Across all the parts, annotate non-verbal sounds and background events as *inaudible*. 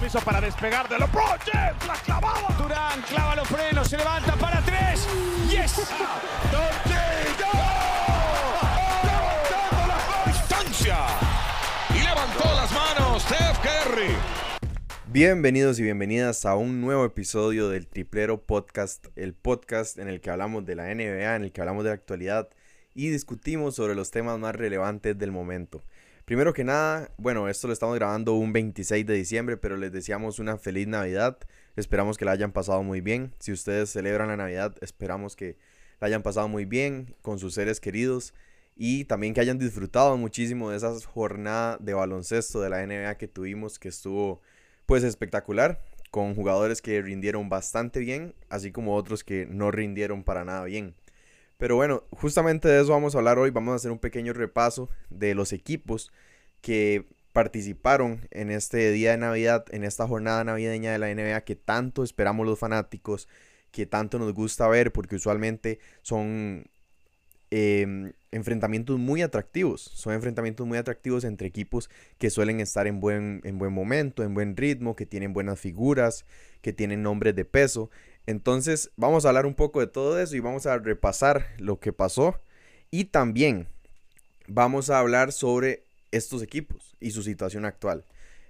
permiso para despegar de LeBron James. La clavada. Durán clava los frenos, se levanta para tres. ¡Yes! Levantando la distancia y levantó las manos Steph Curry. Bienvenidos y bienvenidas a un nuevo episodio del Triplero Podcast, el podcast en el que hablamos de la NBA, en el que hablamos de la actualidad y discutimos sobre los temas más relevantes del momento. Primero que nada, bueno, esto lo estamos grabando un 26 de diciembre, pero les deseamos una feliz Navidad. Esperamos que la hayan pasado muy bien. Si ustedes celebran la Navidad, esperamos que la hayan pasado muy bien con sus seres queridos y también que hayan disfrutado muchísimo de esa jornada de baloncesto de la NBA que tuvimos, que estuvo pues espectacular, con jugadores que rindieron bastante bien, así como otros que no rindieron para nada bien. Pero bueno, justamente de eso vamos a hablar hoy. Vamos a hacer un pequeño repaso de los equipos que participaron en este día de Navidad, en esta jornada navideña de la NBA que tanto esperamos los fanáticos, que tanto nos gusta ver, porque usualmente son eh, enfrentamientos muy atractivos. Son enfrentamientos muy atractivos entre equipos que suelen estar en buen, en buen momento, en buen ritmo, que tienen buenas figuras, que tienen nombres de peso. Entonces vamos a hablar un poco de todo eso y vamos a repasar lo que pasó. Y también vamos a hablar sobre estos equipos y su situación actual.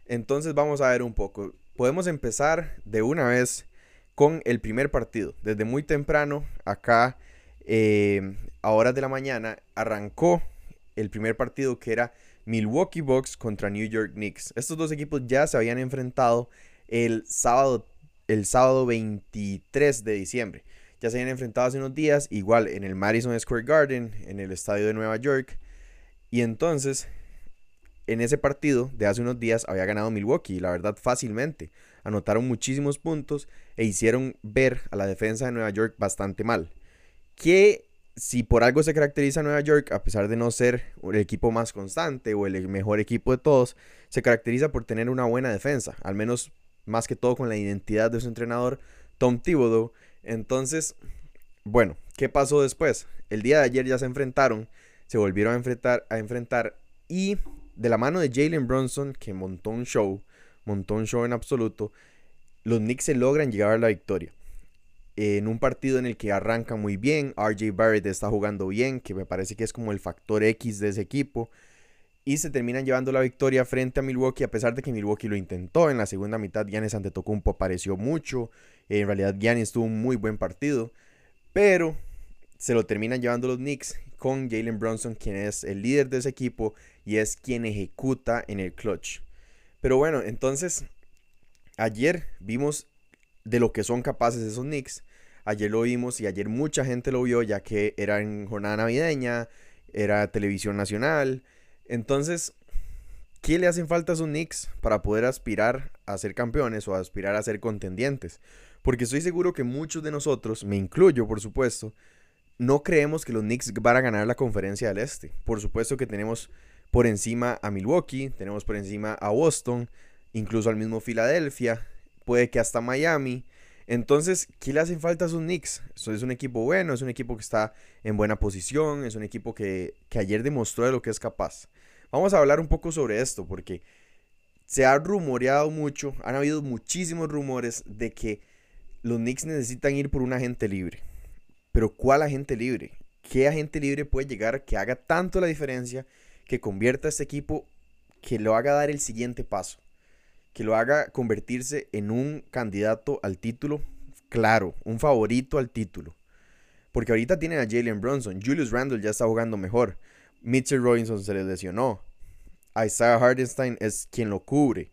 Entonces vamos a ver un poco. Podemos empezar de una vez con el primer partido. Desde muy temprano, acá eh, a horas de la mañana, arrancó el primer partido que era Milwaukee Bucks contra New York Knicks. Estos dos equipos ya se habían enfrentado el sábado el sábado 23 de diciembre. Ya se habían enfrentado hace unos días, igual en el Madison Square Garden, en el estadio de Nueva York. Y entonces, en ese partido de hace unos días había ganado Milwaukee, la verdad fácilmente. Anotaron muchísimos puntos e hicieron ver a la defensa de Nueva York bastante mal. Que si por algo se caracteriza Nueva York, a pesar de no ser el equipo más constante o el mejor equipo de todos, se caracteriza por tener una buena defensa, al menos más que todo con la identidad de su entrenador, Tom Thibodeau. Entonces, bueno, ¿qué pasó después? El día de ayer ya se enfrentaron, se volvieron a enfrentar, a enfrentar y de la mano de Jalen Bronson, que montó un show, montó un show en absoluto, los Knicks se logran llegar a la victoria. En un partido en el que arranca muy bien, RJ Barrett está jugando bien, que me parece que es como el factor X de ese equipo y se terminan llevando la victoria frente a Milwaukee a pesar de que Milwaukee lo intentó en la segunda mitad Giannis Antetokounmpo apareció mucho en realidad Giannis tuvo un muy buen partido pero se lo terminan llevando los Knicks con Jalen Brunson quien es el líder de ese equipo y es quien ejecuta en el clutch. Pero bueno entonces ayer vimos de lo que son capaces esos Knicks ayer lo vimos y ayer mucha gente lo vio ya que era en jornada navideña era televisión nacional entonces, ¿qué le hacen falta a sus Knicks para poder aspirar a ser campeones o aspirar a ser contendientes? Porque estoy seguro que muchos de nosotros, me incluyo por supuesto, no creemos que los Knicks van a ganar la conferencia del Este. Por supuesto que tenemos por encima a Milwaukee, tenemos por encima a Boston, incluso al mismo Filadelfia, puede que hasta Miami. Entonces, ¿qué le hacen falta a sus Knicks? Es un equipo bueno, es un equipo que está en buena posición, es un equipo que, que ayer demostró de lo que es capaz. Vamos a hablar un poco sobre esto porque se ha rumoreado mucho, han habido muchísimos rumores de que los Knicks necesitan ir por un agente libre. Pero ¿cuál agente libre? ¿Qué agente libre puede llegar que haga tanto la diferencia que convierta a este equipo, que lo haga dar el siguiente paso? Que lo haga convertirse en un candidato al título, claro, un favorito al título. Porque ahorita tienen a Jalen Bronson, Julius Randle ya está jugando mejor. Mitchell Robinson se le lesionó. Isaiah Hardenstein es quien lo cubre.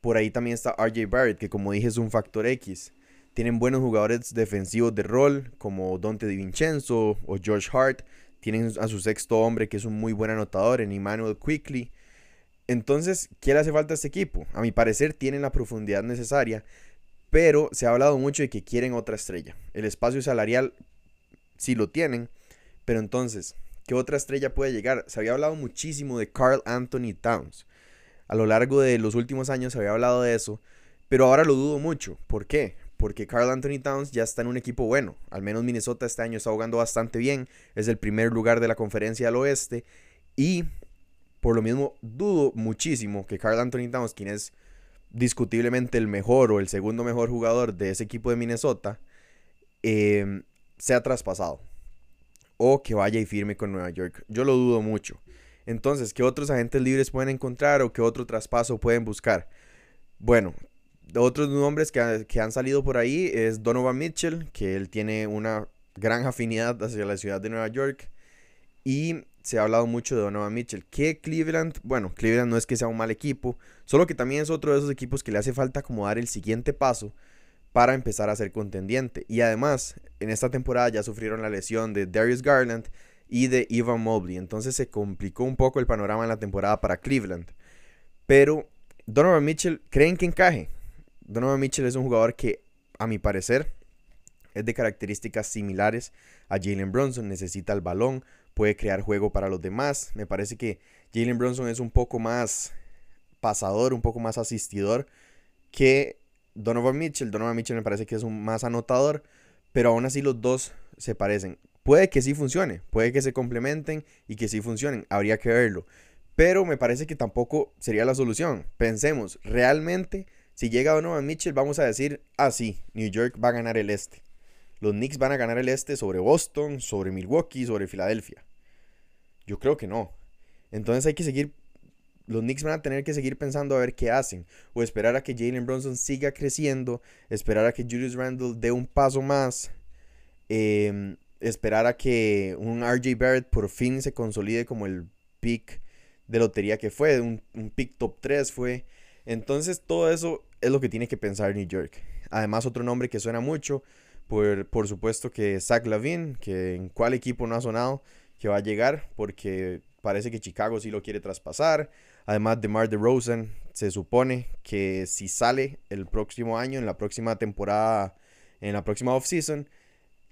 Por ahí también está RJ Barrett, que como dije es un factor X. Tienen buenos jugadores defensivos de rol, como Dante DiVincenzo o George Hart. Tienen a su sexto hombre, que es un muy buen anotador, en Emmanuel Quickly. Entonces, ¿qué le hace falta a este equipo? A mi parecer, tienen la profundidad necesaria, pero se ha hablado mucho de que quieren otra estrella. El espacio salarial sí lo tienen, pero entonces, ¿Qué otra estrella puede llegar? Se había hablado muchísimo de Carl Anthony Towns. A lo largo de los últimos años se había hablado de eso, pero ahora lo dudo mucho. ¿Por qué? Porque Carl Anthony Towns ya está en un equipo bueno. Al menos Minnesota este año está jugando bastante bien. Es el primer lugar de la conferencia al oeste. Y por lo mismo dudo muchísimo que Carl Anthony Towns, quien es discutiblemente el mejor o el segundo mejor jugador de ese equipo de Minnesota, em, sea traspasado. O que vaya y firme con Nueva York. Yo lo dudo mucho. Entonces, ¿qué otros agentes libres pueden encontrar o qué otro traspaso pueden buscar? Bueno, otros nombres que, que, han salido por ahí es Donovan Mitchell, que él tiene una gran afinidad hacia la ciudad de Nueva York. Y se ha hablado mucho de Donovan Mitchell. Que Cleveland, bueno, Cleveland no es que sea un mal equipo, solo que también es otro de esos equipos que le hace falta como dar el siguiente paso para empezar a ser contendiente. Y además, en esta temporada ya sufrieron la lesión de Darius Garland y de Ivan Mobley. Entonces se complicó un poco el panorama en la temporada para Cleveland. Pero Donovan Mitchell, ¿creen que encaje? Donovan Mitchell es un jugador que, a mi parecer, es de características similares a Jalen Bronson. Necesita el balón, puede crear juego para los demás. Me parece que Jalen Bronson es un poco más pasador, un poco más asistidor que Donovan Mitchell. Donovan Mitchell me parece que es un más anotador, pero aún así los dos se parecen. Puede que sí funcione, puede que se complementen y que sí funcionen, habría que verlo. Pero me parece que tampoco sería la solución. Pensemos, realmente, si llega Donovan Mitchell, vamos a decir, ah, sí, New York va a ganar el este. Los Knicks van a ganar el este sobre Boston, sobre Milwaukee, sobre Filadelfia. Yo creo que no. Entonces hay que seguir. Los Knicks van a tener que seguir pensando a ver qué hacen. O esperar a que Jalen Bronson siga creciendo. Esperar a que Julius Randle dé un paso más. Eh, esperar a que un RJ Barrett por fin se consolide como el pick de lotería que fue, un, un pick top 3 fue. Entonces todo eso es lo que tiene que pensar New York. Además otro nombre que suena mucho, por, por supuesto que Zach Lavin, que en cuál equipo no ha sonado, que va a llegar, porque parece que Chicago sí lo quiere traspasar. Además de Mar DeRozan, se supone que si sale el próximo año, en la próxima temporada, en la próxima offseason,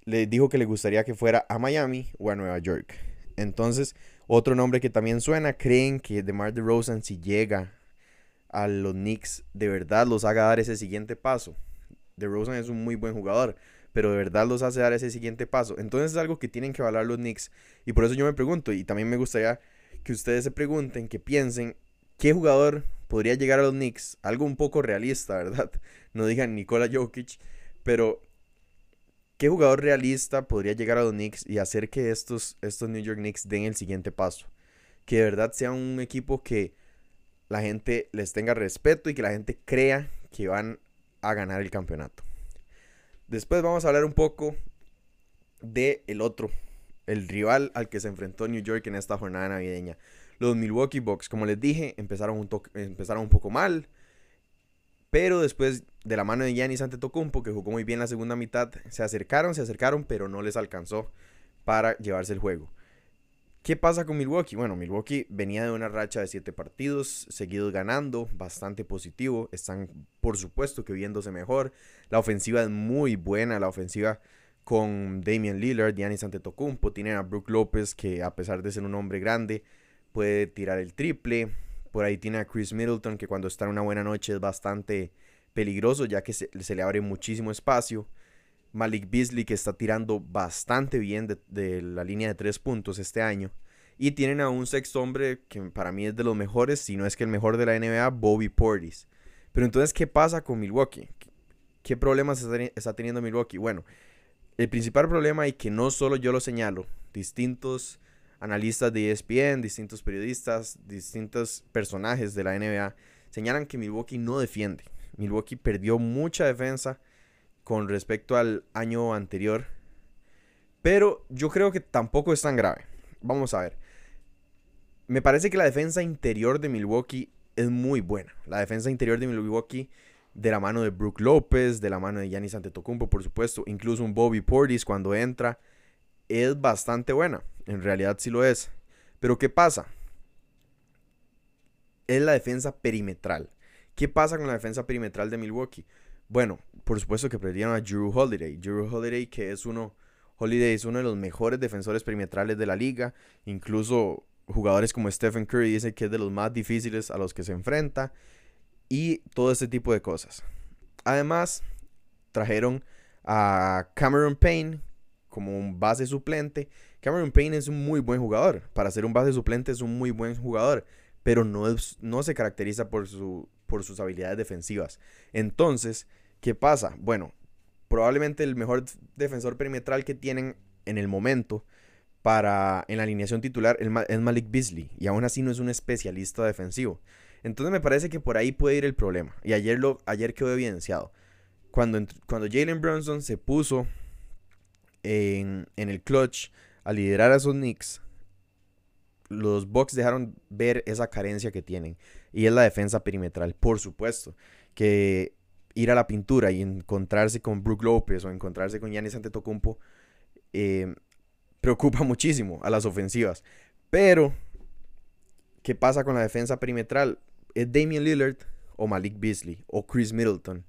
le dijo que le gustaría que fuera a Miami o a Nueva York. Entonces, otro nombre que también suena, creen que DeMar DeRozan si llega a los Knicks, de verdad los haga dar ese siguiente paso. DeRozan es un muy buen jugador, pero de verdad los hace dar ese siguiente paso. Entonces es algo que tienen que evaluar los Knicks y por eso yo me pregunto y también me gustaría que ustedes se pregunten, que piensen qué jugador podría llegar a los Knicks, algo un poco realista, *laughs* ¿verdad? No digan Nikola Jokic, pero ¿Qué jugador realista podría llegar a los Knicks y hacer que estos, estos New York Knicks den el siguiente paso? Que de verdad sea un equipo que la gente les tenga respeto y que la gente crea que van a ganar el campeonato. Después vamos a hablar un poco de el otro, el rival al que se enfrentó New York en esta jornada navideña. Los Milwaukee Bucks, como les dije, empezaron un, empezaron un poco mal. Pero después de la mano de Giannis Antetokounmpo, que jugó muy bien la segunda mitad, se acercaron, se acercaron, pero no les alcanzó para llevarse el juego. ¿Qué pasa con Milwaukee? Bueno, Milwaukee venía de una racha de siete partidos, seguidos ganando, bastante positivo. Están, por supuesto, que viéndose mejor. La ofensiva es muy buena, la ofensiva con Damian Lillard, Giannis Antetokounmpo. Tienen a Brook López, que a pesar de ser un hombre grande, puede tirar el triple. Por ahí tiene a Chris Middleton, que cuando está en una buena noche es bastante peligroso, ya que se, le abre muchísimo espacio. Malik Beasley, que está tirando bastante bien de, la línea de tres puntos este año. Y tienen a un sexto hombre que para mí es de los mejores, si no es que el mejor de la NBA, Bobby Portis. Pero entonces, ¿qué pasa con Milwaukee? ¿Qué problemas está teniendo Milwaukee? Bueno, el principal problema, y que no solo yo lo señalo, distintos analistas de ESPN, distintos periodistas, distintos personajes de la NBA señalan que Milwaukee no defiende. Milwaukee perdió mucha defensa con respecto al año anterior. Pero yo creo que tampoco es tan grave. Vamos a ver. Me parece que la defensa interior de Milwaukee es muy buena. La defensa interior de Milwaukee de la mano de Brook López, de la mano de Giannis Antetokounmpo, por supuesto, incluso un Bobby Portis cuando entra, es bastante buena. En realidad sí lo es. Pero ¿qué pasa? Es la defensa perimetral. ¿Qué pasa con la defensa perimetral de Milwaukee? Bueno, por supuesto que perdieron a Drew Holiday. Drew Holiday que es uno, Holiday es uno de los mejores defensores perimetrales de la liga. Incluso jugadores como Stephen Curry dicen que es de los más difíciles a los que se enfrenta. Y todo este tipo de cosas. Además, trajeron a Cameron Payne, como un base suplente. Cameron Payne es un muy buen jugador. Para ser un base suplente es un muy buen jugador. Pero no, no se caracteriza por su por sus habilidades defensivas. Entonces, ¿qué pasa? Bueno, probablemente el mejor defensor perimetral que tienen en el momento para en la alineación titular es Malik Beasley y aún así no es un especialista defensivo. Entonces me parece que por ahí puede ir el problema. Y ayer, lo, ayer quedó evidenciado. Cuando, cuando Jalen Brunson se puso en, en, el clutch a liderar a sus Knicks, los Bucks dejaron ver esa carencia que tienen. Y es la defensa perimetral, por supuesto. Que ir a la pintura y encontrarse con Brook López o encontrarse con Giannis Antetokounmpo eh, preocupa *laughs* muchísimo a las ofensivas. Pero, ¿qué pasa con la defensa perimetral? Es Damian Lillard o Malik Beasley o Chris Middleton.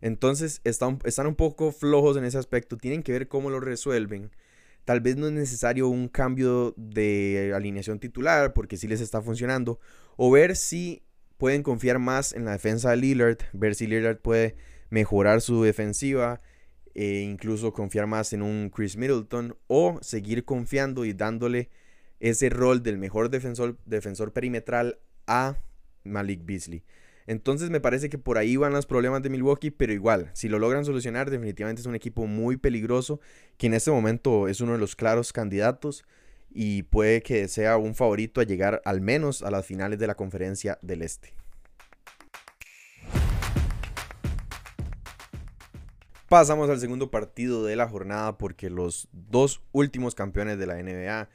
Entonces están, están un poco flojos en ese aspecto. Tienen que ver cómo lo resuelven. Tal vez no es necesario un cambio de alineación titular porque sí les está funcionando. O ver si pueden confiar más en la defensa de Lillard. Ver si Lillard puede mejorar su defensiva. E incluso confiar más en un Chris Middleton. O seguir confiando y dándole ese rol del mejor defensor, defensor perimetral a Malik Beasley. Entonces me parece que por ahí van los problemas de Milwaukee, pero igual, si lo logran solucionar, definitivamente es un equipo muy peligroso, que en este momento es uno de los claros candidatos y puede que sea un favorito a llegar al menos a las finales de la conferencia del Este. Pasamos al segundo partido de la jornada porque los dos últimos campeones de la NBA,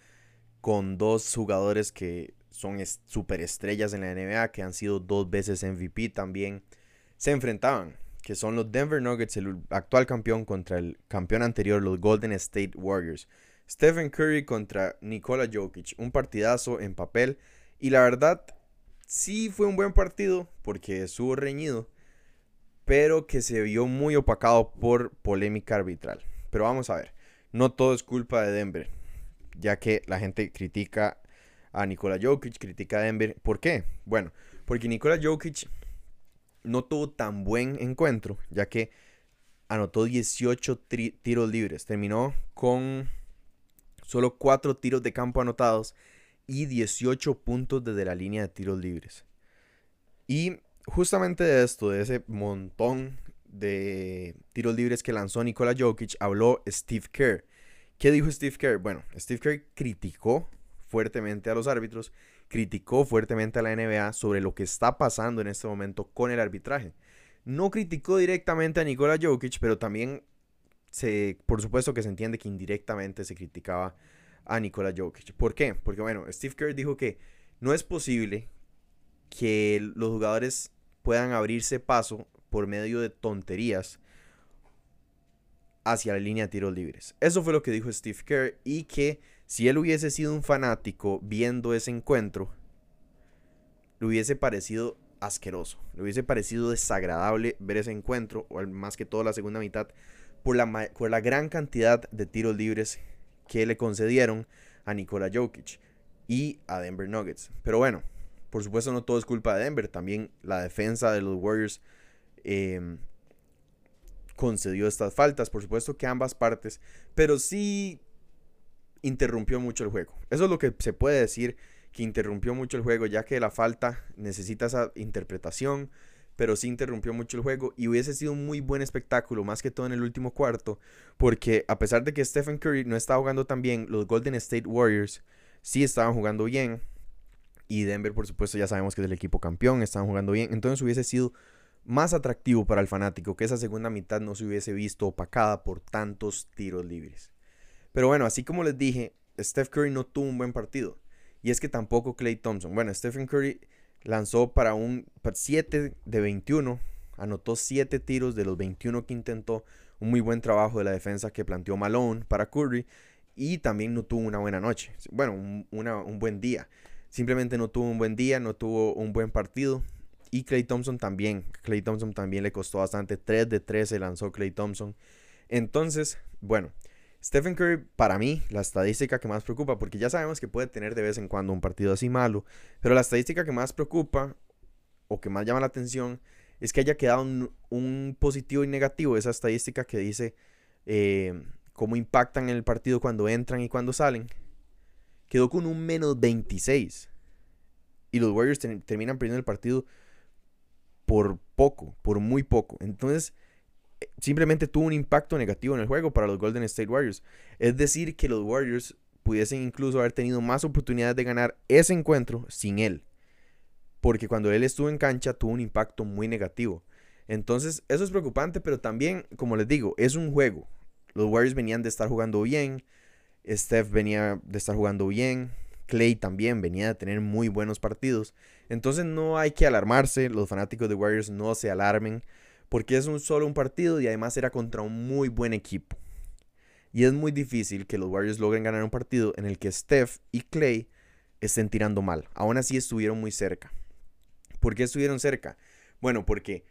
con dos jugadores que son superestrellas en la NBA, que han sido dos veces MVP también, se enfrentaban, que son los Denver Nuggets, el actual campeón contra el campeón anterior, los Golden State Warriors. Stephen Curry contra Nikola Jokic, un partidazo en papel y la verdad sí fue un buen partido porque estuvo reñido, pero que se vio muy opacado por polémica arbitral. Pero vamos a ver, no todo es culpa de Denver, ya que la gente critica a Nikola Jokic, critica a Denver. ¿Por qué? Bueno, porque Nikola Jokic no tuvo tan buen encuentro, ya que anotó 18 tiros libres. Terminó con solo 4 tiros de campo anotados y 18 puntos desde la línea de tiros libres. Y justamente de esto, de ese montón de tiros libres que lanzó Nikola Jokic, habló Steve Kerr. ¿Qué dijo Steve Kerr? Bueno, Steve Kerr criticó fuertemente a los árbitros, criticó fuertemente a la NBA sobre lo que está pasando en este momento con el arbitraje. No criticó directamente a Nikola Jokic, pero también se, por supuesto que se entiende que indirectamente se criticaba a Nikola Jokic. ¿Por qué? Porque bueno, Steve Kerr dijo que no es posible que los jugadores puedan abrirse paso por medio de tonterías hacia la línea de tiros libres. Eso fue lo que dijo Steve Kerr y que si él hubiese sido un fanático viendo ese encuentro, le hubiese parecido asqueroso, le hubiese parecido desagradable ver ese encuentro, o más que todo la segunda mitad, por la, gran cantidad de tiros libres que le concedieron a Nikola Jokic y a Denver Nuggets. Pero bueno, por supuesto no todo es culpa de Denver, también la defensa de los Warriors em, concedió estas faltas, por supuesto que ambas partes, pero sí interrumpió mucho el juego. Eso es lo que se puede decir que interrumpió mucho el juego, ya que la falta necesita esa interpretación, pero sí interrumpió mucho el juego y hubiese sido un muy buen espectáculo, más que todo en el último cuarto, porque a pesar de que Stephen Curry no estaba jugando tan bien, los Golden State Warriors sí estaban jugando bien y Denver, por supuesto, ya sabemos que es el equipo campeón, estaban jugando bien, entonces hubiese sido más atractivo para el fanático que esa segunda mitad no se hubiese visto opacada por tantos tiros libres. Pero bueno, así como les dije, Steph Curry no tuvo un buen partido. Y es que tampoco Clay Thompson. Bueno, Stephen Curry lanzó para un 7 de 21. Anotó 7 tiros de los 21 que intentó. Un muy buen trabajo de la defensa que planteó Malone para Curry. Y también no tuvo una buena noche. Bueno, un, un buen día. Simplemente no tuvo un buen día, no tuvo un buen partido. Y Clay Thompson también. Clay Thompson también le costó bastante. 3 de 13 lanzó Clay Thompson. Entonces, bueno, Stephen Curry, para mí, la estadística que más preocupa, porque ya sabemos que puede tener de vez en cuando un partido así malo, pero la estadística que más preocupa o que más llama la atención es que haya quedado un, positivo y negativo, esa estadística que dice eh, cómo impactan en el partido cuando entran y cuando salen. Quedó con un menos 26. Y los Warriors terminan perdiendo el partido por poco, por muy poco. Entonces, simplemente tuvo un impacto negativo en el juego para los Golden State Warriors. Es decir, que los Warriors pudiesen incluso haber tenido más oportunidades de ganar ese encuentro sin él. Porque cuando él estuvo en cancha tuvo un impacto muy negativo. Entonces, eso es preocupante, pero también, como les digo, es un juego. Los Warriors venían de estar jugando bien, Steph venía de estar jugando bien, Clay también venía de tener muy buenos partidos. Entonces no hay que alarmarse, los fanáticos de Warriors no se alarmen, porque es un solo un partido y además era contra un muy buen equipo. Y es muy difícil que los Warriors logren ganar un partido en el que Steph y Clay estén tirando mal. Aún así estuvieron muy cerca. ¿Por qué estuvieron cerca? Bueno, porque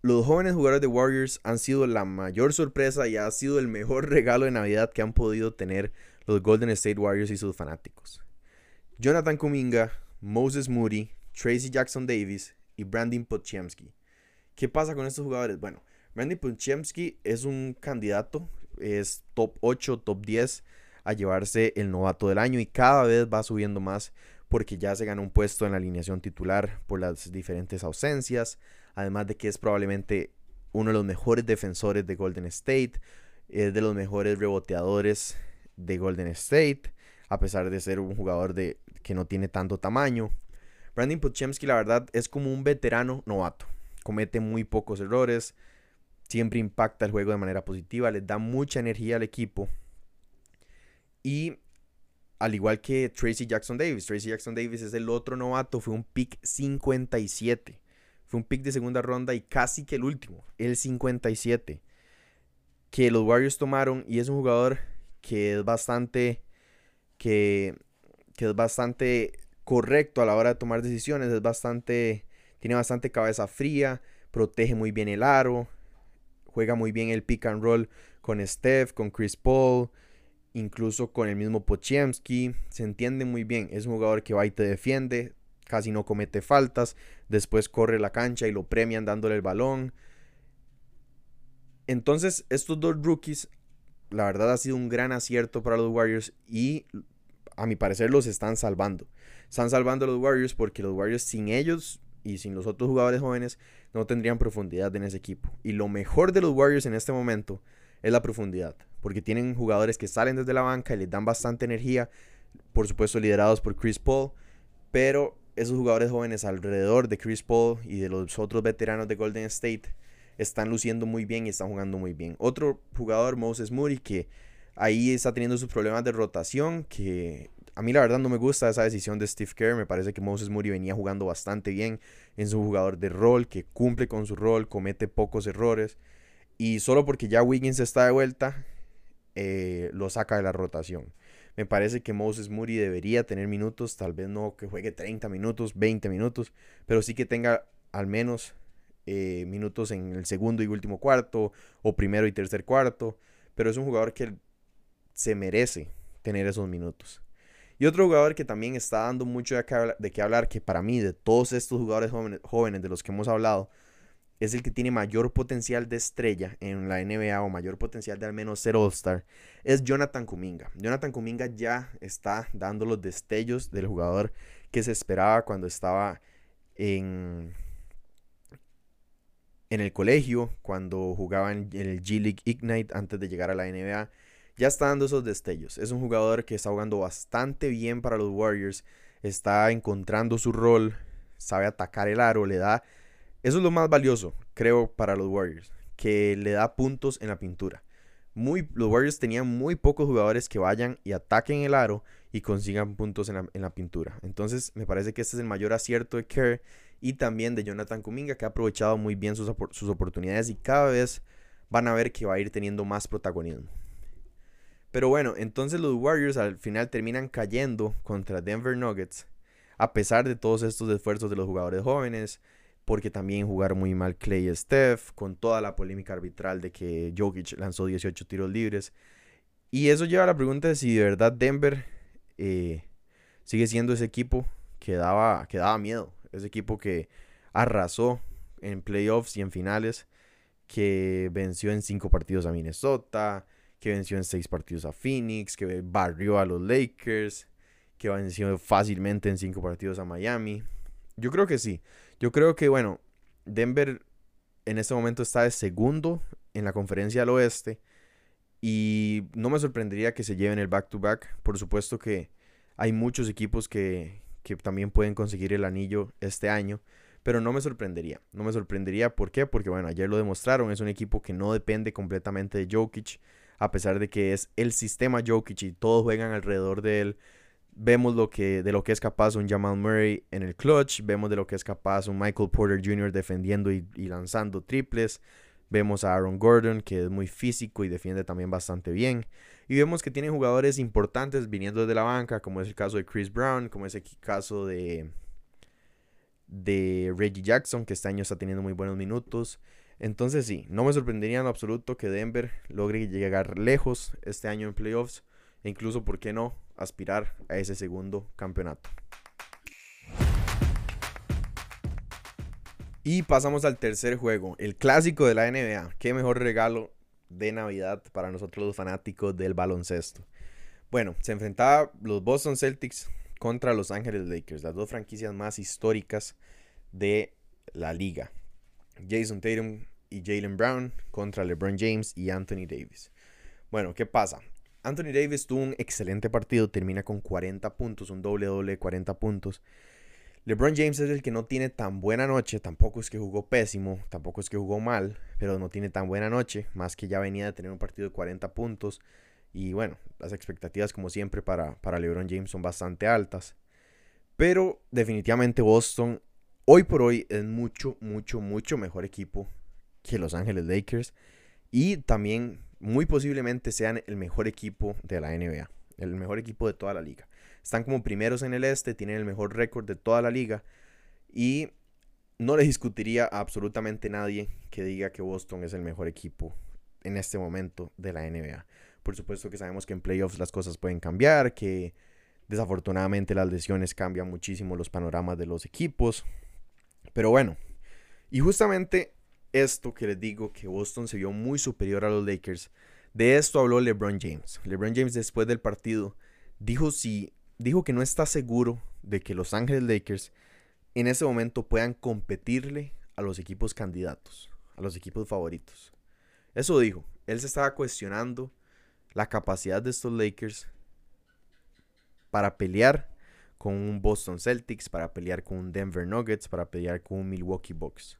los jóvenes jugadores de Warriors han sido la mayor sorpresa y ha sido el mejor *laughs* regalo de Navidad que han podido tener los Golden State Warriors y sus fanáticos. Jonathan Kuminga, Moses Moody, Tracy Jackson Davis y Brandon Pochemsky. ¿Qué pasa con estos jugadores? Bueno, Brandon Pochemsky es un candidato, es top 8, top 10 a llevarse el novato del año y cada vez va subiendo más porque ya se ganó un puesto en la alineación titular por las diferentes ausencias, además de que es probablemente uno de los mejores defensores de Golden State, es de los mejores reboteadores de Golden State, a pesar de ser un jugador de, que no tiene tanto tamaño. Brandon Pochemsky, la verdad, es como un veterano novato. Comete muy pocos errores, siempre impacta el juego de manera positiva, le da mucha energía al equipo. Y al igual que Tracy Jackson Davis, Tracy Jackson Davis es el otro novato, fue un pick 57. Fue un pick de segunda ronda y casi que el último, el 57, que los Warriors tomaron y es un jugador que es bastante, que, que es bastante correcto a la hora de tomar decisiones, es bastante, tiene bastante cabeza fría, protege muy bien el aro, juega muy bien el pick and roll con Steph, con Chris Paul, incluso con el mismo Pochiemski, se entiende muy bien, es un jugador que va y te defiende, casi no comete faltas, después corre la cancha y lo premian dándole el balón. Entonces, estos dos rookies, la verdad ha sido un gran acierto para los Warriors y a mi parecer los están salvando. Están salvando los Warriors porque los Warriors sin ellos y sin los otros jugadores jóvenes no tendrían profundidad en ese equipo. Y lo mejor de los Warriors en este momento es la profundidad, porque tienen jugadores que salen desde la banca y les dan bastante energía, por supuesto liderados por Chris Paul, pero esos jugadores jóvenes alrededor de Chris Paul y de los otros veteranos de Golden State están luciendo muy bien y están jugando muy bien. Otro jugador, Moses Moody, que ahí está teniendo sus problemas de rotación, que a mí la verdad no me gusta esa decisión de Steve Kerr, me parece que Moses Moody venía jugando bastante bien en su jugador de rol, que cumple con su rol, comete pocos errores, y solo porque ya Wiggins está de vuelta, eh, lo saca de la rotación. Me parece que Moses Moody debería tener minutos, tal vez no que juegue 30 minutos, 20 minutos, pero sí que tenga al menos eh, minutos en el segundo y último cuarto, o primero y tercer cuarto, pero es un jugador que se merece tener esos minutos. Y otro jugador que también está dando mucho de qué hablar, que para mí de todos estos jugadores jóvenes de los que hemos hablado, es el que tiene mayor potencial de estrella en la NBA o mayor potencial de al menos ser All-Star, es Jonathan Kuminga. Jonathan Kuminga ya está dando los destellos del jugador que se esperaba cuando estaba en, en el colegio, cuando jugaba en el G League Ignite antes de llegar a la NBA. Ya está dando esos destellos. Es un jugador que está jugando bastante bien para los Warriors. Está encontrando su rol, sabe atacar el aro, le da eso es lo más valioso, creo, para los Warriors, que le da puntos en la pintura. Muy, los Warriors tenían muy pocos jugadores que vayan y ataquen el aro y consigan puntos en la, pintura. Entonces, me parece que este es el mayor acierto de Kerr y también de Jonathan Kuminga, que ha aprovechado muy bien sus, sus oportunidades y cada vez van a ver que va a ir teniendo más protagonismo. Pero bueno, entonces los Warriors al final terminan cayendo contra Denver Nuggets, a pesar de todos estos esfuerzos de los jugadores jóvenes, porque también jugaron muy mal Clay y Steph, con toda la polémica arbitral de que Jokic lanzó 18 tiros libres. Y eso lleva a la pregunta de si de verdad Denver eh, sigue siendo ese equipo que daba, que daba miedo, ese equipo que arrasó en playoffs y en finales, que venció en 5 partidos a Minnesota, que venció en 6 partidos a Phoenix, que barrió a los Lakers, que venció fácilmente en 5 partidos a Miami. Yo creo que sí. Yo creo que, bueno, Denver en este momento está de segundo en la conferencia del oeste y no me sorprendería que se lleven el back-to-back. Por supuesto que hay muchos equipos que, que también pueden conseguir el anillo este año. Pero no me sorprendería. No me sorprendería. ¿Por qué? Porque bueno, ayer lo demostraron. Es un equipo que no depende completamente de Jokic. A pesar de que es el sistema Jokic y todos juegan alrededor de él. Vemos lo que, de lo que es capaz un Jamal Murray en el clutch. Vemos de lo que es capaz un Michael Porter Jr. defendiendo y, lanzando triples. Vemos a Aaron Gordon, que es muy físico y defiende también bastante bien. Y vemos que tiene jugadores importantes viniendo desde la banca, como es el caso de Chris Brown, como es el caso de Reggie Jackson, que este año está teniendo muy buenos minutos. Entonces sí, no me sorprendería en absoluto que Denver logre llegar lejos este año en playoffs e incluso, ¿por qué no?, aspirar a ese segundo campeonato. Y pasamos al tercer juego, el clásico de la NBA. Qué mejor regalo de Navidad para nosotros los fanáticos del baloncesto. Bueno, se enfrentaba los Boston Celtics contra Los Ángeles Lakers, las dos franquicias más históricas de la liga. Jason Tatum y Jalen Brown contra LeBron James y Anthony Davis. Bueno, ¿qué pasa? Anthony Davis tuvo un excelente partido, termina con 40 puntos, un doble doble de 40 puntos. LeBron James es el que no tiene tan buena noche, tampoco es que jugó pésimo, tampoco es que jugó mal, pero no tiene tan buena noche, más que ya venía de tener un partido de 40 puntos, y bueno, las expectativas como siempre para, para LeBron James son bastante altas. Pero definitivamente Boston hoy por hoy es mucho, mucho, mucho mejor equipo que Los Ángeles Lakers. Y también muy posiblemente sean el mejor equipo de la NBA. El mejor equipo de toda la liga. Están como primeros en el este, tienen el mejor récord de toda la liga. Y no les discutiría a absolutamente nadie que diga que Boston es el mejor equipo en este momento de la NBA. Por supuesto que sabemos que en playoffs las cosas pueden cambiar, que desafortunadamente las lesiones cambian muchísimo los panoramas de los equipos. Pero bueno, y justamente esto que les digo, que Boston se vio muy superior a los Lakers, de esto habló LeBron James. LeBron James después del partido dijo, dijo que no está seguro de que Los Ángeles Lakers en ese momento puedan competirle a los equipos candidatos, a los equipos favoritos. Eso dijo. Él se estaba cuestionando la capacidad de estos Lakers para pelear con un Boston Celtics, para pelear con un Denver Nuggets, para pelear con un Milwaukee Bucks.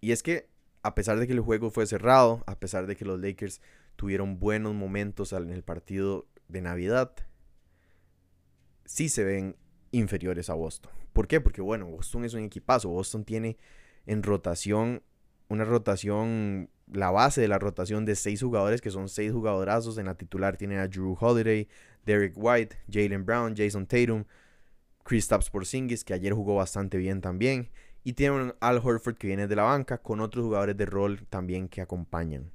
Y es que a pesar de que el juego fue cerrado, a pesar de que los Lakers tuvieron buenos momentos en el partido de Navidad, sí se ven inferiores a Boston. ¿Por qué? Porque bueno, Boston es un equipazo. Boston tiene en rotación una rotación la base de la rotación de seis jugadores, que son seis jugadorazos. En la titular tiene a Drew Holiday, Derek White, Jalen Brown, Jason Tatum, Kristaps Porzingis, que ayer jugó bastante bien también. Y tiene Al Horford que viene de la banca, con otros jugadores de rol también que acompañan.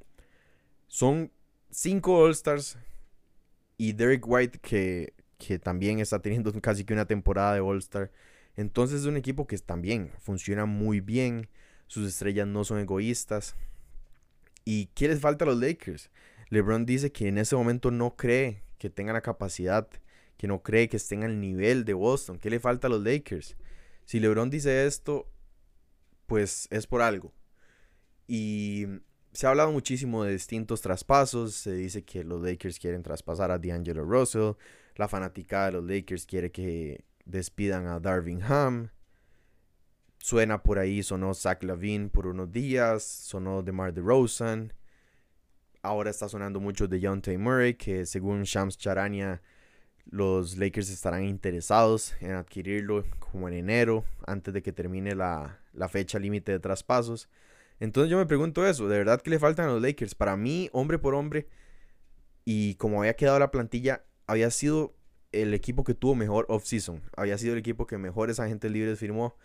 Son cinco All-Stars y Derek White que, que también está teniendo *laughs* casi que una temporada de All-Star. Entonces es un equipo que también funciona muy bien. Sus estrellas no son egoístas. ¿Y qué les falta a los Lakers? LeBron dice que en ese momento no cree que tengan la capacidad, que no cree que estén al nivel de Boston. ¿Qué le falta a los Lakers? Si LeBron dice esto, pues es por algo. Y se ha hablado muchísimo de distintos traspasos. Se dice que los Lakers quieren traspasar a D'Angelo Russell. La fanaticada de los Lakers quiere que despidan a Darvin Ham. Suena por ahí, sonó Zach Lavine por unos días, sonó DeMar DeRozan. Ahora está sonando mucho de T. Murray, que según Shams Charania, los Lakers estarán interesados en adquirirlo como en enero, antes de que termine la, la fecha límite de traspasos. Entonces yo me pregunto eso, ¿de verdad que le faltan a los Lakers? Para mí, hombre por hombre, y como había quedado la plantilla, había sido el equipo que tuvo mejor off-season. Había sido el equipo que mejores agentes libres firmó.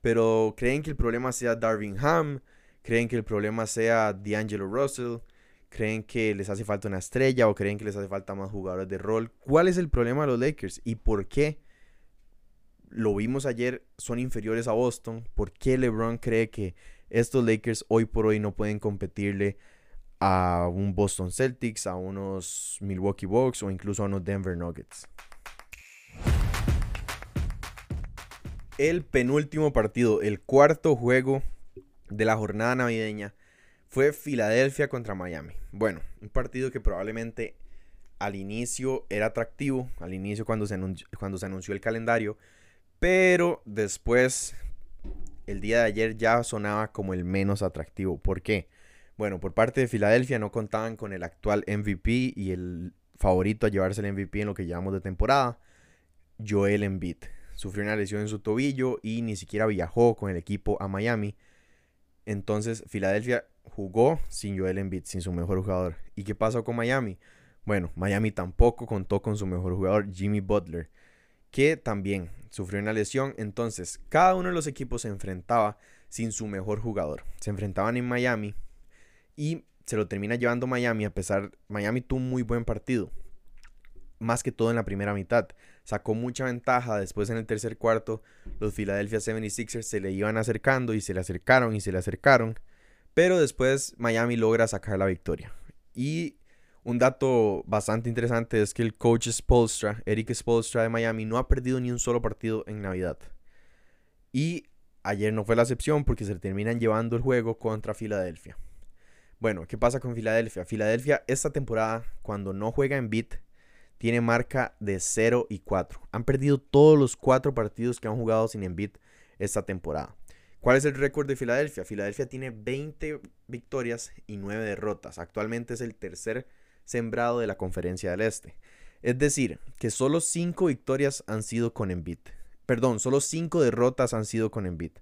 Pero creen que el problema sea Darvin Ham, creen que el problema sea D'Angelo Russell, creen que les hace falta una estrella o creen que les hace falta más jugadores de rol. ¿Cuál es el problema de los Lakers y por qué? Lo vimos ayer, son inferiores a Boston. ¿Por qué LeBron cree que estos Lakers hoy por hoy no pueden competirle a un Boston Celtics, a unos Milwaukee Bucks o incluso a unos Denver Nuggets? el penúltimo partido, el cuarto juego de la jornada navideña fue Filadelfia contra Miami. Bueno, un partido que probablemente al inicio era atractivo, al inicio cuando se, anunció, cuando se anunció el calendario, pero después, el día de ayer ya sonaba como el menos atractivo. ¿Por qué? Bueno, por parte de Filadelfia no contaban con el actual MVP y el favorito a llevarse el MVP en lo que llevamos de temporada, Joel Embiid. Sufrió una lesión en su tobillo y ni siquiera viajó con el equipo a Miami. Entonces, Filadelfia jugó sin Joel Embiid, sin su mejor jugador. ¿Y qué pasó con Miami? Bueno, Miami tampoco contó con su mejor jugador, Jimmy Butler, que también sufrió una lesión. Entonces, cada uno de los equipos se enfrentaba sin su mejor jugador. Se enfrentaban en Miami y se lo termina llevando Miami a pesar Miami tuvo un muy buen partido. Más que todo en la primera mitad. Sacó mucha ventaja. Después en el tercer cuarto, los Philadelphia 76ers se le iban acercando y se le acercaron y se le acercaron. Pero después Miami logra sacar la victoria. Y un dato bastante interesante es que el coach Spolstra, Eric Spolstra de Miami, no ha perdido ni un solo partido en Navidad. Y ayer no fue la excepción porque se terminan llevando el juego contra Filadelfia. Bueno, ¿qué pasa con Filadelfia? Filadelfia esta temporada, cuando no juega en beat, tiene marca de 0 y 4. Han perdido todos los cuatro partidos que han jugado sin Embiid esta temporada. ¿Cuál es el récord de Filadelfia? Filadelfia tiene 20 victorias y 9 derrotas. Actualmente es el tercer sembrado de la Conferencia del Este. Es decir, que solo 5 victorias han sido con Embiid. Perdón, solo 5 derrotas han sido con Embiid.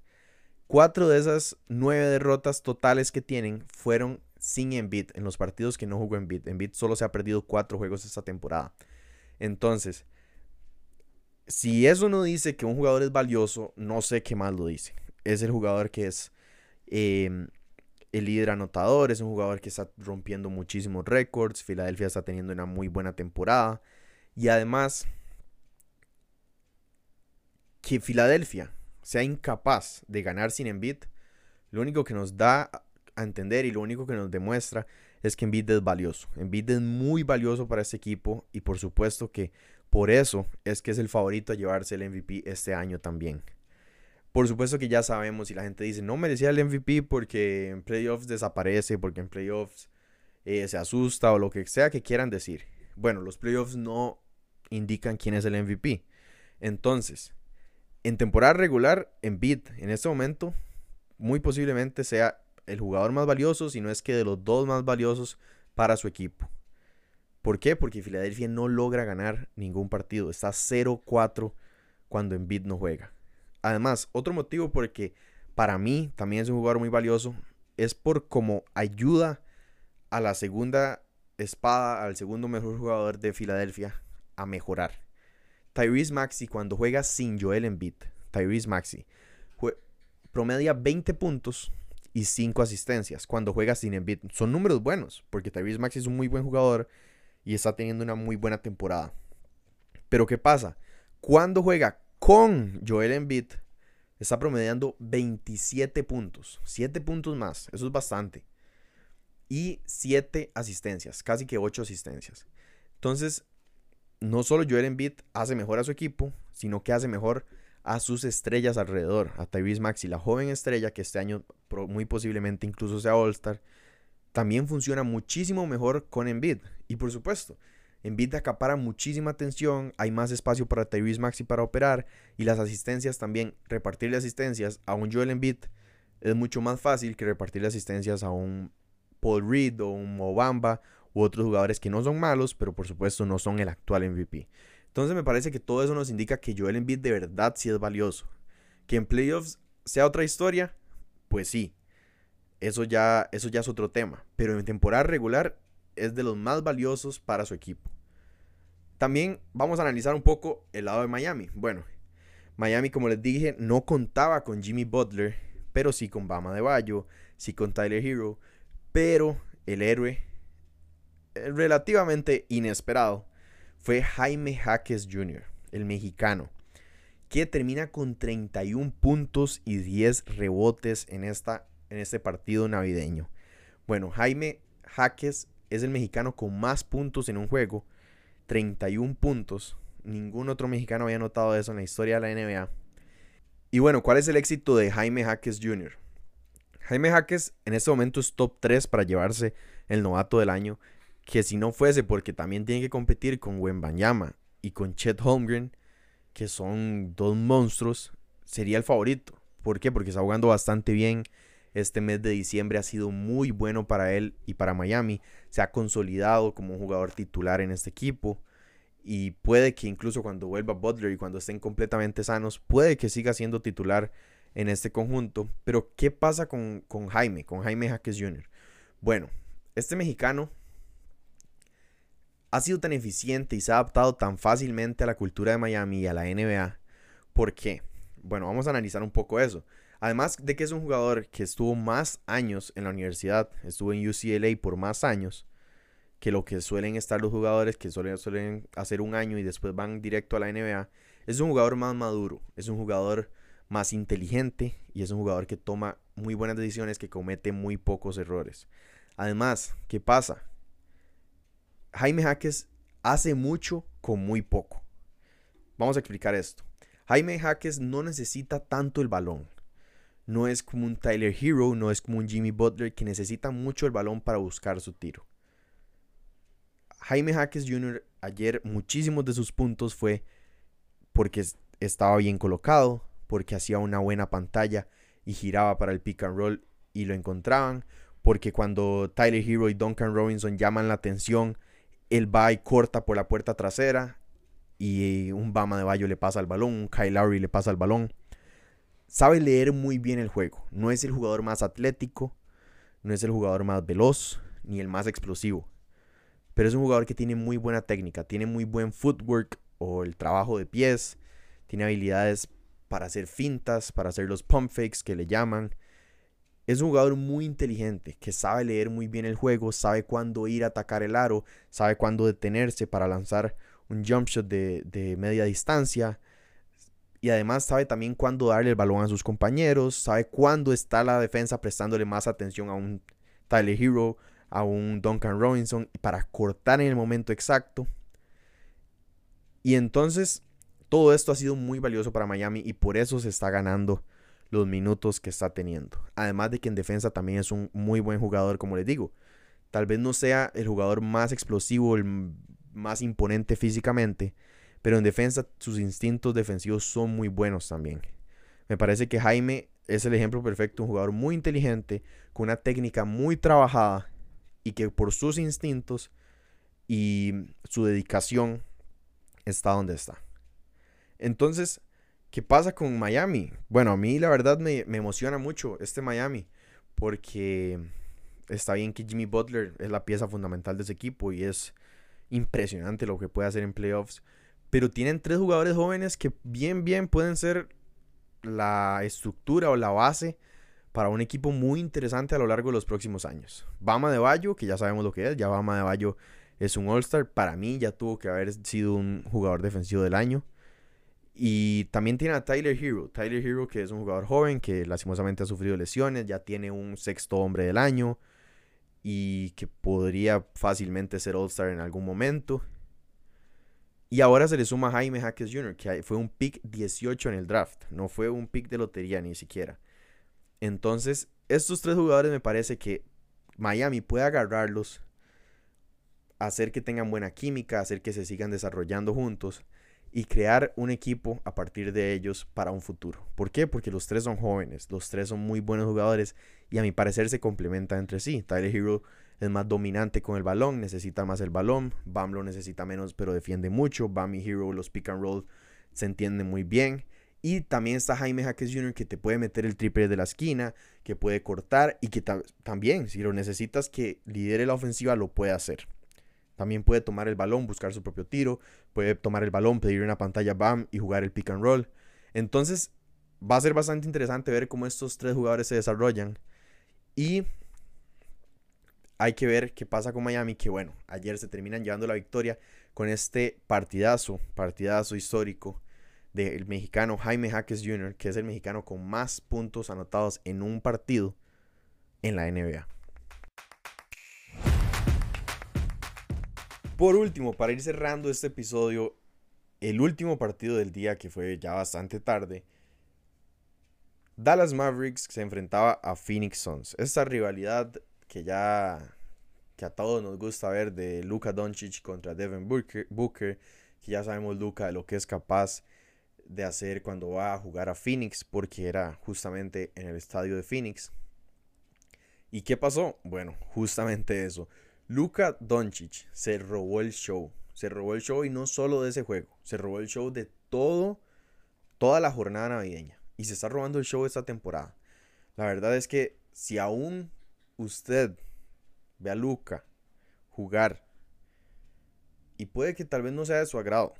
Cuatro de esas 9 derrotas totales que tienen fueron sin Embiid en los partidos que no jugó Embiid. Embiid solo se ha perdido 4 juegos esta temporada. Entonces, si eso no dice que un jugador es valioso, no sé qué más lo dice es el jugador que es em, el líder anotador, es un jugador que está rompiendo muchísimos récords, Filadelfia está teniendo una muy buena temporada y además que Filadelfia sea incapaz de ganar sin Embiid, lo único que nos da a entender y lo único que nos demuestra es que Embiid es valioso. Embiid es muy valioso para este equipo y por supuesto que por eso es que es el favorito a llevarse el MVP este año también. Por supuesto que ya sabemos y la gente dice, no merecía el MVP porque en playoffs desaparece, porque en playoffs eh, se asusta o lo que sea que quieran decir. Bueno, los playoffs no indican quién es el MVP. Entonces, en temporada regular, en beat, en este momento, muy posiblemente sea el jugador más valioso, si no es que de los dos más valiosos para su equipo. ¿Por qué? Porque Filadelfia no logra ganar ningún partido. Está 0-4 cuando Embiid no juega. Además, otro motivo por el que para mí también es un jugador muy valioso es por cómo ayuda a la segunda espada, al segundo mejor jugador de Filadelfia a mejorar. Tyrese Maxi cuando juega sin Joel Embiid, Tyrese Maxi promedia 20 puntos y 5 asistencias cuando juega sin Embiid. Son números buenos porque Tyrese Maxi es un muy buen jugador y está teniendo una muy buena temporada. Pero ¿qué pasa? Cuando juega con Joel Embiid está promediando 27 puntos. 7 puntos más, eso es bastante. Y 7 asistencias, casi que 8 asistencias. Entonces, no solo Joel Embiid hace mejor a su equipo, sino que hace mejor a sus estrellas alrededor. A Tyrese Maxi, la joven estrella que este año muy posiblemente incluso sea All-Star, también funciona muchísimo mejor con Embiid. Y por supuesto, Embiid acapara muchísima atención, hay más espacio para Tyrese Maxi para operar y las asistencias también. Repartirle asistencias a un Joel Embiid es mucho más fácil que repartirle asistencias a un Paul Reed o un Mobamba u otros jugadores que no son malos, pero por supuesto no son el actual MVP. Entonces me parece que todo eso nos indica que Joel Embiid de verdad sí es valioso. Que en playoffs sea otra historia, pues sí. Eso ya, eso ya es otro tema. Pero en temporada regular es de los más valiosos para su equipo. También vamos a analizar un poco el lado de Miami. Bueno, Miami, como les dije, no contaba con Jimmy Butler, pero sí con Bama de Bayo, sí con Tyler Hero, pero el héroe eh, relativamente inesperado fue Jaime Jaques Jr., el mexicano, que termina con 31 puntos y 10 rebotes en, esta, en este partido navideño. Bueno, Jaime Jaques es el mexicano con más puntos en un juego 31 puntos. Ningún otro mexicano había notado eso en la historia de la NBA. Y bueno, ¿cuál es el éxito de Jaime Jaques Jr.? Jaime Jaques en este momento es top 3 para llevarse el novato del año, que si no fuese porque también tiene que competir con Banyama y con Chet Holmgren, que son dos monstruos, sería el favorito. ¿Por qué? Porque está jugando bastante bien. Este mes de diciembre ha sido muy bueno para él y para Miami. Se ha consolidado como un jugador titular en este equipo. Y puede que incluso cuando vuelva Butler y cuando estén completamente sanos, puede que siga siendo titular en este conjunto. Pero, ¿qué pasa con, con Jaime, con Jaime Jaques Jr.? Bueno, este mexicano ha sido tan eficiente y se ha adaptado tan fácilmente a la cultura de Miami y a la NBA. ¿Por qué? Bueno, vamos a analizar un poco eso. Además de que es un jugador que estuvo más años en la universidad, estuvo en UCLA por más años que lo que suelen estar los jugadores que suelen, hacer un año y después van directo a la NBA, es un jugador más maduro, es un jugador más inteligente y es un jugador que toma muy buenas decisiones, que comete muy pocos errores. Además, ¿qué pasa? Jaime Jaques hace mucho con muy poco. Vamos a explicar esto. Jaime Jaques no necesita tanto el balón. No es como un Tyler Hero, no es como un Jimmy Butler que necesita mucho el balón para buscar su tiro. Jaime Jaques Jr. ayer muchísimos de sus puntos fue porque estaba bien colocado, porque hacía una buena pantalla y giraba para el pick and roll y lo encontraban, porque cuando Tyler Hero y Duncan Robinson llaman la atención, él va y corta por la puerta trasera y un Bama de Bayo le pasa el balón, un Kyle Lowry le pasa el balón. Sabe leer muy bien el juego. No es el jugador más atlético, no es el jugador más veloz, ni el más explosivo. Pero es un jugador que tiene muy buena técnica, tiene muy buen footwork o el trabajo de pies, tiene habilidades para hacer fintas, para hacer los pump fakes que le llaman. Es un jugador muy inteligente, que sabe leer muy bien el juego, sabe cuándo ir a atacar el aro, sabe cuándo detenerse para lanzar un jump shot de, media distancia. Y además sabe también cuándo darle el balón a sus compañeros, sabe cuándo está la defensa prestándole más atención a un Tyler Hero, a un Duncan Robinson, para cortar en el momento exacto. Y entonces todo esto ha sido muy valioso para Miami y por eso se está ganando los minutos que está teniendo. Además de que en defensa también es un muy buen jugador, como les digo. Tal vez no sea el jugador más explosivo, el más imponente físicamente, pero en defensa sus instintos defensivos son muy buenos también. Me parece que Jaime es el ejemplo perfecto, un jugador muy inteligente, con una técnica muy trabajada y que por sus instintos y su dedicación está donde está. Entonces, ¿qué pasa con Miami? Bueno, a mí la verdad me, me emociona mucho este Miami porque está bien que Jimmy Butler es la pieza fundamental de ese equipo y es impresionante lo que puede hacer en playoffs. Pero tienen tres jugadores jóvenes que bien, bien pueden ser la estructura o la base para un equipo muy interesante a lo largo de los próximos años. Bama de Bayo, que ya sabemos lo que es, ya Bama de Bayo es un All-Star. Para mí ya tuvo que haber sido un jugador defensivo del año. Y también tiene a Tyler Hero. Tyler Hero, que es un jugador joven que lastimosamente ha sufrido lesiones, ya tiene un sexto hombre del año y que podría fácilmente ser All-Star en algún momento. Y ahora se le suma Jaime Jaques Jr., que fue un pick 18 en el draft, no fue un pick de lotería ni siquiera. Entonces, estos tres jugadores me parece que Miami puede agarrarlos, hacer que tengan buena química, hacer que se sigan desarrollando juntos y crear un equipo a partir de ellos para un futuro. ¿Por qué? Porque los tres son jóvenes, los tres son muy buenos jugadores y a mi parecer se complementan entre sí. Tyler Hero es más dominante con el balón, necesita más el balón, Bam lo necesita menos pero defiende mucho, Bam y Hero los pick and roll se entienden muy bien. Y también está Jaime Jaques Jr. que te puede meter el triple de la esquina, que puede cortar y que también, si lo necesitas que lidere la ofensiva, lo puede hacer. También puede tomar el balón, buscar su propio tiro, puede tomar el balón, pedir una pantalla BAM y jugar el pick and roll. Entonces va a ser bastante interesante ver cómo estos tres jugadores se desarrollan. Y hay que ver qué pasa con Miami, que bueno, ayer se terminan llevando la victoria con este partidazo, partidazo histórico del mexicano Jaime Jaques Jr., que es el mexicano con más puntos anotados en un partido en la NBA. Por último, para ir cerrando este episodio, el último partido del día, que fue ya bastante tarde, Dallas Mavericks se enfrentaba a Phoenix Suns. Esta rivalidad que ya que a todos nos gusta ver de Luka Doncic contra Devin Booker, Booker, que ya sabemos Luka de lo que es capaz de hacer cuando va a jugar a Phoenix, porque era justamente en el estadio de Phoenix. ¿Y qué pasó? Bueno, *laughs* justamente eso. Luka Doncic se robó el show. Se robó el show y no solo de ese juego, se robó el show de todo, toda la jornada navideña. Y se está robando el show esta temporada. La verdad es que si aún usted ve a Luca jugar y puede que tal vez no sea de su agrado,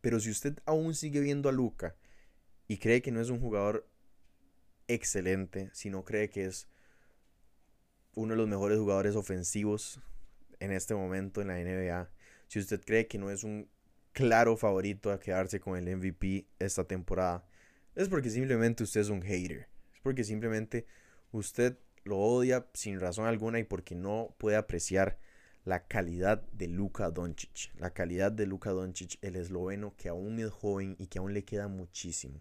pero si usted aún sigue viendo a Luca y cree que no es un jugador excelente, si no cree que es uno de los mejores jugadores ofensivos en este momento en la NBA, si usted cree que no es un claro favorito a quedarse con el MVP esta temporada, es porque simplemente usted es un hater. Es porque simplemente usted lo odia sin razón alguna y porque no puede apreciar la calidad de Luka Doncic. La calidad de Luka Doncic, el esloveno que aún es joven y que aún le queda muchísimo.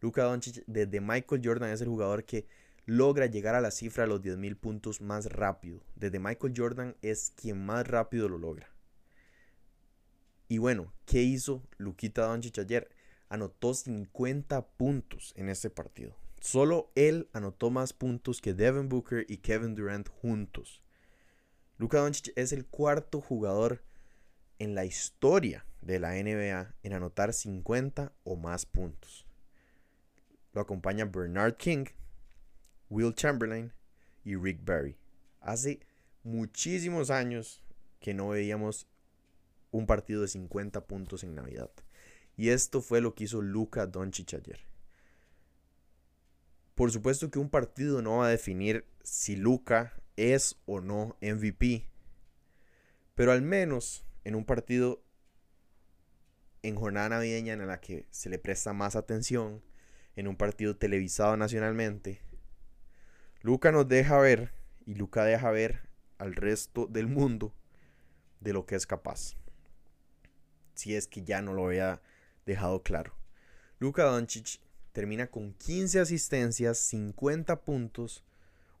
Luka Doncic, desde Michael Jordan, es el jugador que logra llegar a la cifra de los 10.000 puntos más rápido. Desde Michael Jordan es quien más rápido lo logra. Y bueno, ¿qué hizo Lukita Doncic ayer? Anotó 50 puntos en este partido. Solo él anotó más puntos que Devin Booker y Kevin Durant juntos. Luka Doncic es el cuarto jugador en la historia de la NBA en anotar 50 o más puntos. Lo acompaña Bernard King, Will Chamberlain y Rick Barry. Hace muchísimos años que no veíamos un partido de 50 puntos en Navidad. Y esto fue lo que hizo Luka Doncic ayer. Por supuesto que un partido no va a definir si Luka es o no MVP. Pero al menos en un partido en jornada navideña en la que se le presta más atención, en un partido televisado nacionalmente, Luca nos deja ver y Luca deja ver al resto del mundo de lo que es capaz. Si es que ya no lo había dejado claro. Luka Doncic termina con 15 asistencias, 50 puntos,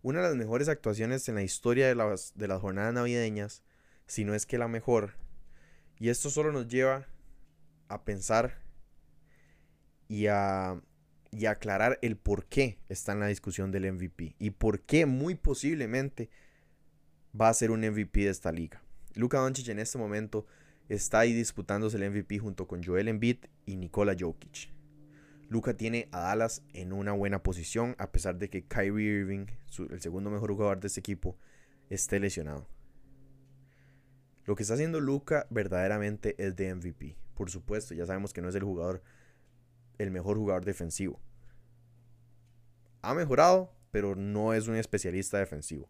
una de las mejores actuaciones en la historia de las, jornadas navideñas, si no es que la mejor. Y esto solo nos lleva a pensar y a aclarar el por qué está en la discusión del MVP y por qué muy posiblemente va a ser un MVP de esta liga. Luka Doncic en este momento está ahí disputándose el MVP junto con Joel Embiid y Nikola Jokic. Luka tiene a Dallas en una buena posición a pesar de que Kyrie Irving, el segundo mejor jugador de este equipo, esté lesionado. Lo que está haciendo Luka verdaderamente es de MVP. Por supuesto, ya sabemos que no es el jugador el mejor jugador defensivo. Ha mejorado, pero no es un especialista defensivo.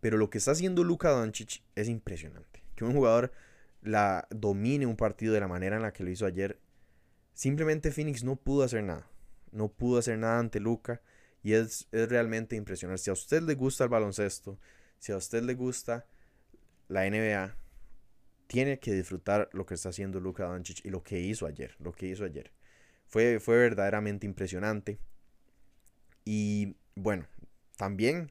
Pero lo que está haciendo Luka Doncic es impresionante. Que un jugador la domine un partido de la manera en la que lo hizo ayer. Simplemente Phoenix no pudo hacer nada. No pudo hacer nada ante Luka. Y es, es realmente impresionante. Si a usted le gusta el baloncesto, si a usted le gusta la NBA, tiene que disfrutar lo que está haciendo Luka Doncic y lo que hizo ayer. Lo que hizo ayer. Fue, fue verdaderamente impresionante. Y bueno, también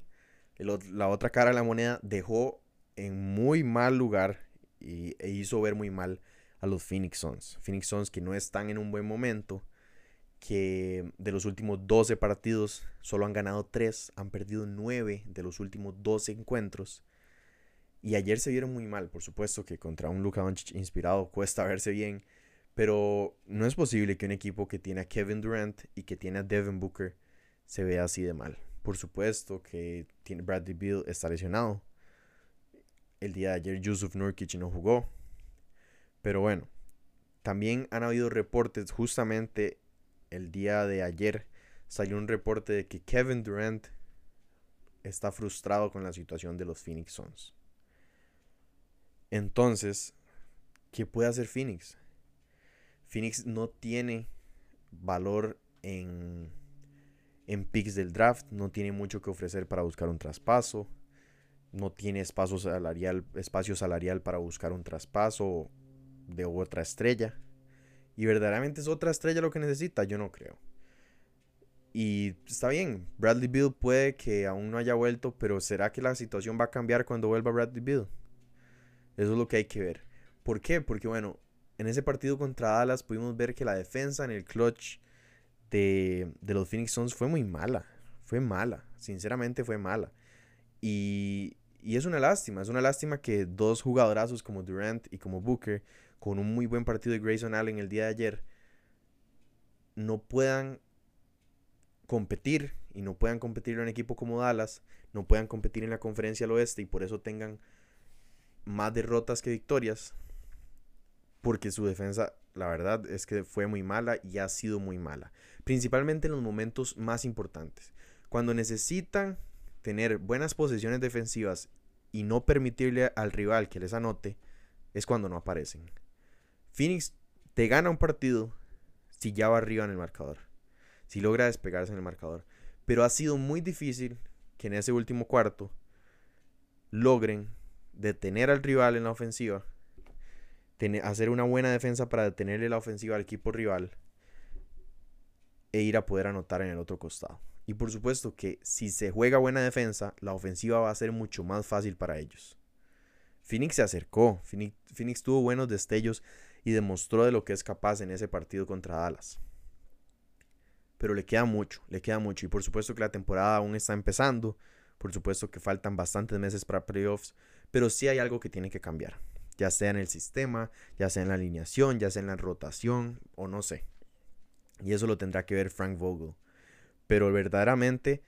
la otra cara de la moneda dejó en muy mal lugar y, e hizo ver muy mal a los Phoenix Suns. Phoenix Suns que no están en un buen momento, que de los últimos 12 partidos solo han ganado 3, han perdido 9 de los últimos 12 encuentros. Y ayer se vieron muy mal, por supuesto que contra un Luka Doncic inspirado cuesta *laughs* verse bien, pero no es posible que un equipo que tiene a Kevin Durant y que tiene a Devin Booker se vea así de mal. Por supuesto que tiene Bradley Beal está lesionado. El día de ayer Yusuf Nurkic no jugó. Pero bueno, también han habido reportes justamente el día de ayer salió un reporte de que Kevin Durant está frustrado con la situación de los Phoenix Suns. Entonces, ¿qué puede hacer Phoenix? Phoenix no tiene valor en, en picks del draft, no tiene mucho que ofrecer para buscar un traspaso, no tiene espacio salarial, espacio salarial para buscar un traspaso de otra estrella. Y verdaderamente es otra estrella lo que necesita, yo no creo. Y está bien, Bradley Bill puede que aún no haya vuelto, pero ¿será que la situación va a cambiar cuando vuelva Bradley Bill? Eso es lo que hay que ver. ¿Por qué? Porque bueno, en ese partido contra Dallas pudimos ver que la defensa en el clutch de, de los Phoenix Suns fue muy mala. Fue mala, sinceramente fue mala. Y, y es una lástima, es una lástima que dos jugadorazos como Durant y como Booker, con un muy buen partido de Grayson Allen el día de ayer, no puedan competir y no puedan competir en un equipo como Dallas, no puedan competir en la conferencia al oeste y por eso tengan más derrotas que victorias, porque su defensa, la verdad, es que fue muy mala y ha sido muy mala, principalmente en los momentos más importantes. Cuando necesitan tener buenas posiciones defensivas y no permitirle al rival que les anote, es cuando no aparecen. Phoenix te gana un partido si ya va arriba en el marcador, si logra despegarse en el marcador. Pero ha sido muy difícil que en ese último cuarto logren detener al rival en la ofensiva, hacer una buena defensa para detenerle la ofensiva al equipo rival e ir a poder anotar en el otro costado. Y por supuesto que si se juega buena defensa, la ofensiva va a ser mucho más fácil para ellos. Phoenix se acercó, Phoenix, tuvo buenos destellos y demostró de lo que es capaz en ese partido contra Dallas. Pero le queda mucho, le queda mucho. Y por supuesto que la temporada aún está empezando. Por supuesto que faltan bastantes meses para playoffs. Pero sí hay algo que tiene que cambiar. Ya sea en el sistema, ya sea en la alineación, ya sea en la rotación o no sé. Y eso lo tendrá que ver Frank Vogel. Pero verdaderamente,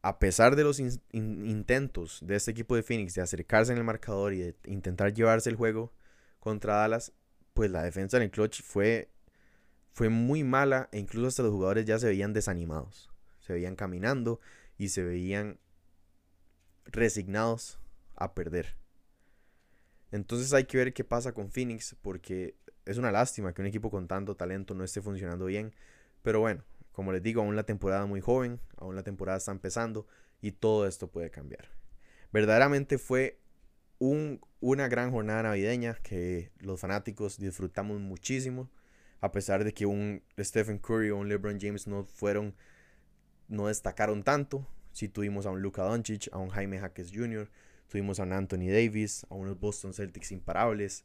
a pesar de los intentos de este equipo de Phoenix de acercarse en el marcador y de intentar llevarse el juego contra Dallas, pues la defensa en el clutch fue, fue muy mala e incluso hasta los jugadores ya se veían desanimados. Se veían caminando y se veían resignados a perder. Entonces hay que ver qué pasa con Phoenix porque es una lástima que un equipo con tanto talento no esté funcionando bien. Pero bueno, como les digo, aún la temporada muy joven, aún la temporada está empezando y todo esto puede cambiar. Verdaderamente fue una gran jornada navideña que los fanáticos disfrutamos muchísimo, a pesar de que un Stephen Curry o un LeBron James no fueron, no destacaron tanto. Sí tuvimos a un Luka Doncic, a un Jaime Jaques Jr., tuvimos a un Anthony Davis, a unos Boston Celtics imparables,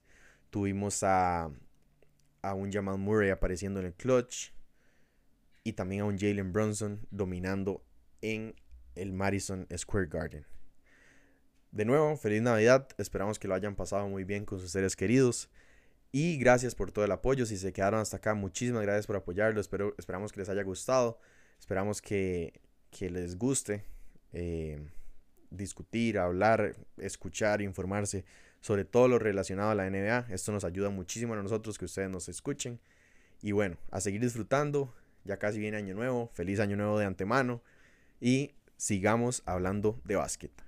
tuvimos a, a un Jamal Murray apareciendo en el clutch, y también a un Jalen Brunson dominando en el Madison Square Garden. De nuevo, feliz Navidad, esperamos que lo hayan pasado muy bien con sus seres queridos. Y gracias por todo el apoyo, si se quedaron hasta acá, muchísimas gracias por apoyarlo, Espero, esperamos que les haya gustado, esperamos que, les guste eh, discutir, hablar, escuchar, informarse sobre todo lo relacionado a la NBA, esto nos ayuda muchísimo a nosotros que ustedes nos escuchen. Y bueno, a seguir disfrutando, ya casi viene año nuevo, feliz año nuevo de antemano. Y sigamos hablando de básquet.